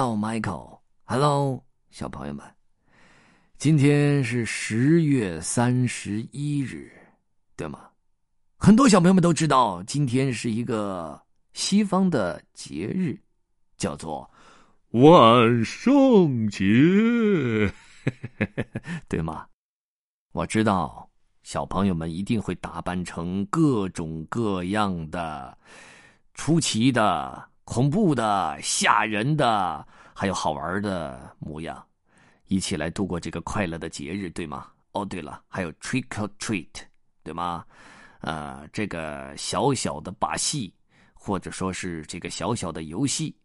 Hello, Michael. Hello，小朋友们，今天是十月三十一日，对吗？很多小朋友们都知道，今天是一个西方的节日，叫做万圣节，对吗？我知道，小朋友们一定会打扮成各种各样的、出奇的。恐怖的、吓人的，还有好玩的模样，一起来度过这个快乐的节日，对吗？哦，对了，还有 trick or treat，对吗？呃，这个小小的把戏，或者说是这个小小的游戏，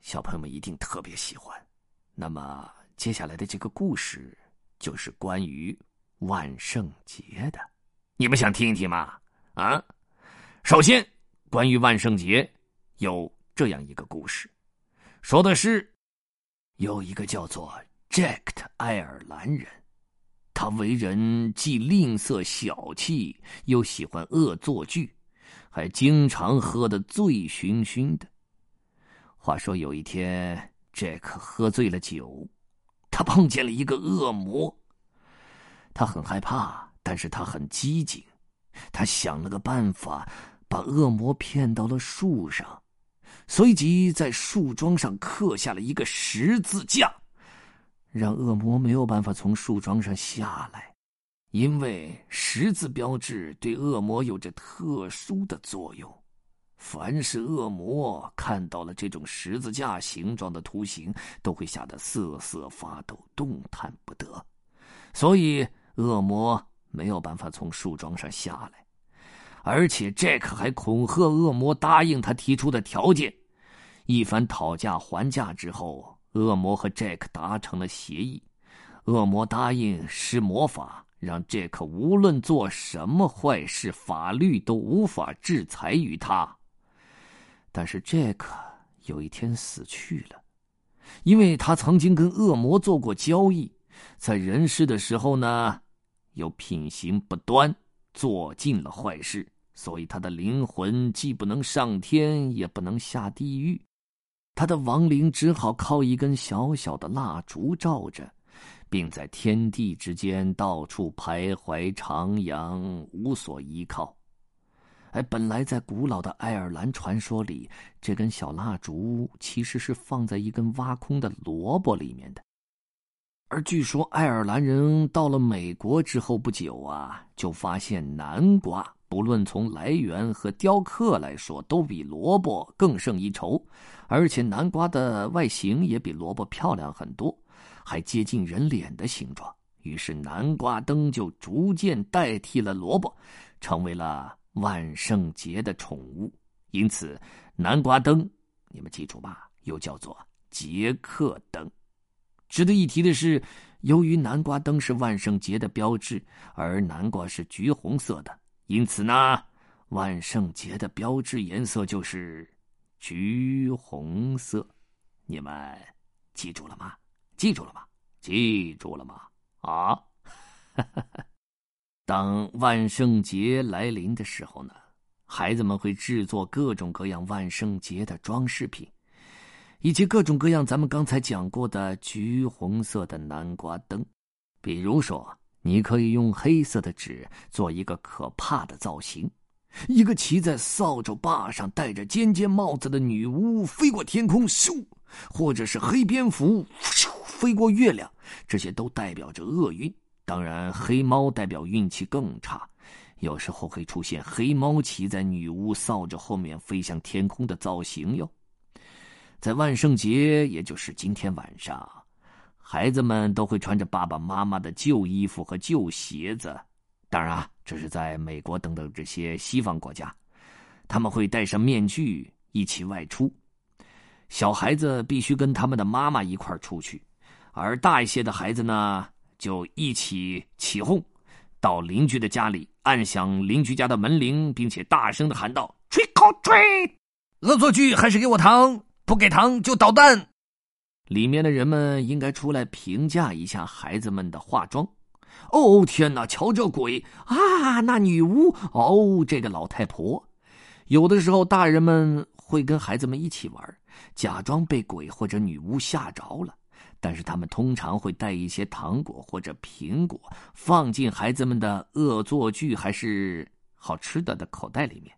小朋友们一定特别喜欢。那么接下来的这个故事就是关于万圣节的，你们想听一听吗？啊，首先关于万圣节有。这样一个故事，说的是，有一个叫做 Jack 的爱尔兰人，他为人既吝啬小气，又喜欢恶作剧，还经常喝得醉醺醺的。话说有一天，Jack 喝醉了酒，他碰见了一个恶魔。他很害怕，但是他很机警，他想了个办法，把恶魔骗到了树上。随即在树桩上刻下了一个十字架，让恶魔没有办法从树桩上下来，因为十字标志对恶魔有着特殊的作用。凡是恶魔看到了这种十字架形状的图形，都会吓得瑟瑟发抖，动弹不得，所以恶魔没有办法从树桩上下来。而且，Jack 还恐吓恶魔答应他提出的条件。一番讨价还价之后，恶魔和 Jack 达成了协议。恶魔答应施魔法，让 Jack 无论做什么坏事，法律都无法制裁于他。但是，Jack 有一天死去了，因为他曾经跟恶魔做过交易，在人世的时候呢，又品行不端，做尽了坏事。所以他的灵魂既不能上天，也不能下地狱，他的亡灵只好靠一根小小的蜡烛照着，并在天地之间到处徘徊徜徉，无所依靠。哎，本来在古老的爱尔兰传说里，这根小蜡烛其实是放在一根挖空的萝卜里面的，而据说爱尔兰人到了美国之后不久啊，就发现南瓜。不论从来源和雕刻来说，都比萝卜更胜一筹，而且南瓜的外形也比萝卜漂亮很多，还接近人脸的形状。于是南瓜灯就逐渐代替了萝卜，成为了万圣节的宠物。因此，南瓜灯，你们记住吧，又叫做杰克灯。值得一提的是，由于南瓜灯是万圣节的标志，而南瓜是橘红色的。因此呢，万圣节的标志颜色就是橘红色。你们记住了吗？记住了吗？记住了吗？啊！当万圣节来临的时候呢，孩子们会制作各种各样万圣节的装饰品，以及各种各样咱们刚才讲过的橘红色的南瓜灯，比如说。你可以用黑色的纸做一个可怕的造型，一个骑在扫帚把上、戴着尖尖帽子的女巫飞过天空，咻；或者是黑蝙蝠咻飞过月亮，这些都代表着厄运。当然，黑猫代表运气更差，有时候会出现黑猫骑在女巫扫帚后面飞向天空的造型哟。在万圣节，也就是今天晚上。孩子们都会穿着爸爸妈妈的旧衣服和旧鞋子，当然啊，这是在美国等等这些西方国家，他们会戴上面具一起外出。小孩子必须跟他们的妈妈一块出去，而大一些的孩子呢，就一起起哄，到邻居的家里按响邻居家的门铃，并且大声的喊道吹口吹恶作剧还是给我糖？不给糖就捣蛋！”里面的人们应该出来评价一下孩子们的化妆。哦天哪，瞧这鬼啊！那女巫哦，这个老太婆。有的时候，大人们会跟孩子们一起玩，假装被鬼或者女巫吓着了。但是他们通常会带一些糖果或者苹果，放进孩子们的恶作剧还是好吃的的口袋里面。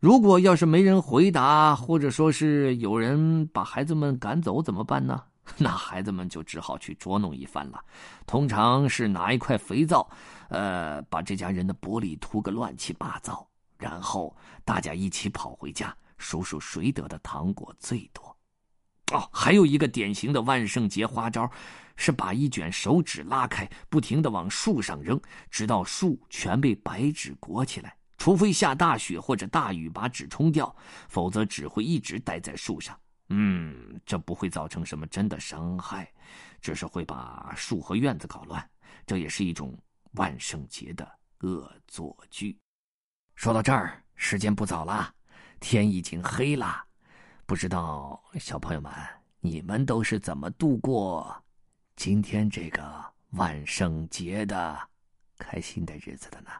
如果要是没人回答，或者说是有人把孩子们赶走，怎么办呢？那孩子们就只好去捉弄一番了。通常是拿一块肥皂，呃，把这家人的玻璃涂个乱七八糟，然后大家一起跑回家，数数谁得的糖果最多。哦，还有一个典型的万圣节花招，是把一卷手纸拉开，不停的往树上扔，直到树全被白纸裹起来。除非下大雪或者大雨把纸冲掉，否则纸会一直待在树上。嗯，这不会造成什么真的伤害，只是会把树和院子搞乱。这也是一种万圣节的恶作剧。说到这儿，时间不早了，天已经黑了。不知道小朋友们，你们都是怎么度过今天这个万圣节的开心的日子的呢？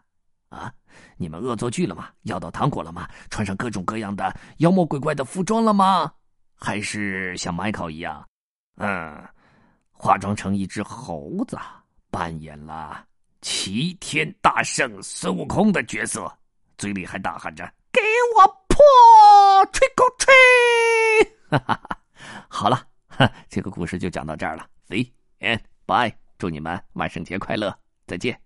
啊，你们恶作剧了吗？要到糖果了吗？穿上各种各样的妖魔鬼怪的服装了吗？还是像迈克一样，嗯，化妆成一只猴子，扮演了齐天大圣孙悟空的角色，嘴里还大喊着“给我破吹口吹”。哈哈哈，好了，这个故事就讲到这儿了。See and bye，祝你们万圣节快乐，再见。